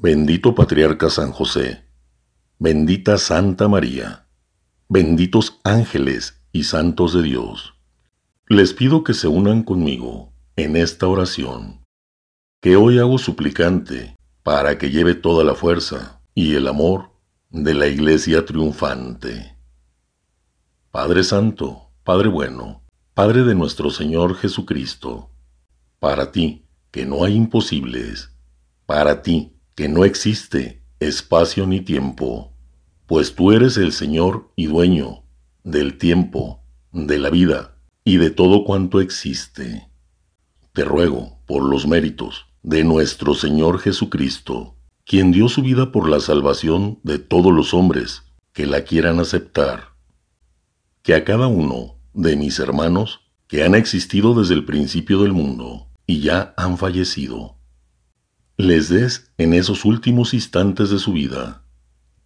Bendito Patriarca San José, bendita Santa María, benditos ángeles y santos de Dios. Les pido que se unan conmigo en esta oración, que hoy hago suplicante para que lleve toda la fuerza y el amor de la Iglesia triunfante. Padre Santo, Padre bueno, Padre de nuestro Señor Jesucristo, para ti, que no hay imposibles, para ti, que no existe espacio ni tiempo, pues tú eres el Señor y dueño del tiempo, de la vida y de todo cuanto existe. Te ruego, por los méritos de nuestro Señor Jesucristo, quien dio su vida por la salvación de todos los hombres que la quieran aceptar, que a cada uno de mis hermanos que han existido desde el principio del mundo y ya han fallecido, les des en esos últimos instantes de su vida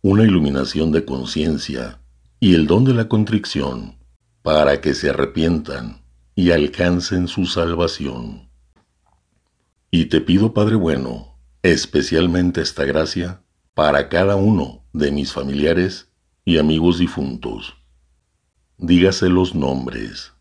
una iluminación de conciencia y el don de la contrición para que se arrepientan y alcancen su salvación. Y te pido, Padre bueno, especialmente esta gracia para cada uno de mis familiares y amigos difuntos. Dígase los nombres.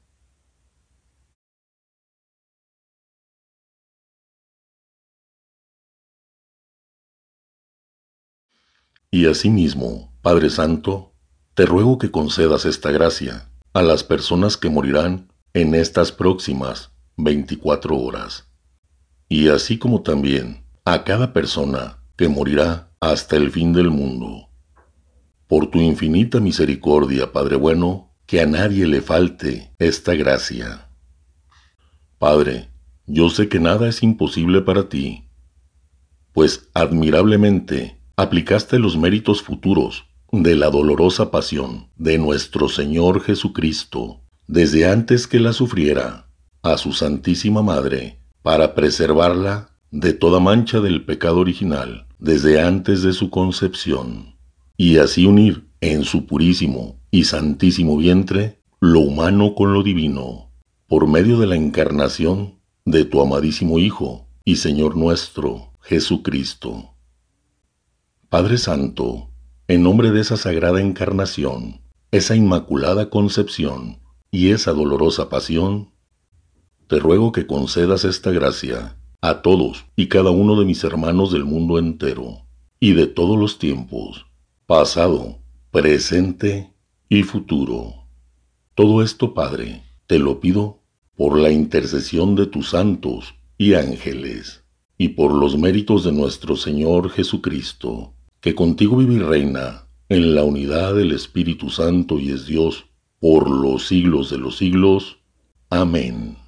Y asimismo, Padre Santo, te ruego que concedas esta gracia a las personas que morirán en estas próximas 24 horas. Y así como también a cada persona que morirá hasta el fin del mundo. Por tu infinita misericordia, Padre bueno, que a nadie le falte esta gracia. Padre, yo sé que nada es imposible para ti, pues admirablemente aplicaste los méritos futuros de la dolorosa pasión de nuestro Señor Jesucristo, desde antes que la sufriera, a su Santísima Madre, para preservarla de toda mancha del pecado original, desde antes de su concepción, y así unir en su purísimo y santísimo vientre lo humano con lo divino, por medio de la encarnación de tu amadísimo Hijo y Señor nuestro, Jesucristo. Padre Santo, en nombre de esa sagrada encarnación, esa inmaculada concepción y esa dolorosa pasión, te ruego que concedas esta gracia a todos y cada uno de mis hermanos del mundo entero y de todos los tiempos, pasado, presente y futuro. Todo esto, Padre, te lo pido por la intercesión de tus santos y ángeles, y por los méritos de nuestro Señor Jesucristo que contigo vive y reina en la unidad del Espíritu Santo y es Dios por los siglos de los siglos. Amén.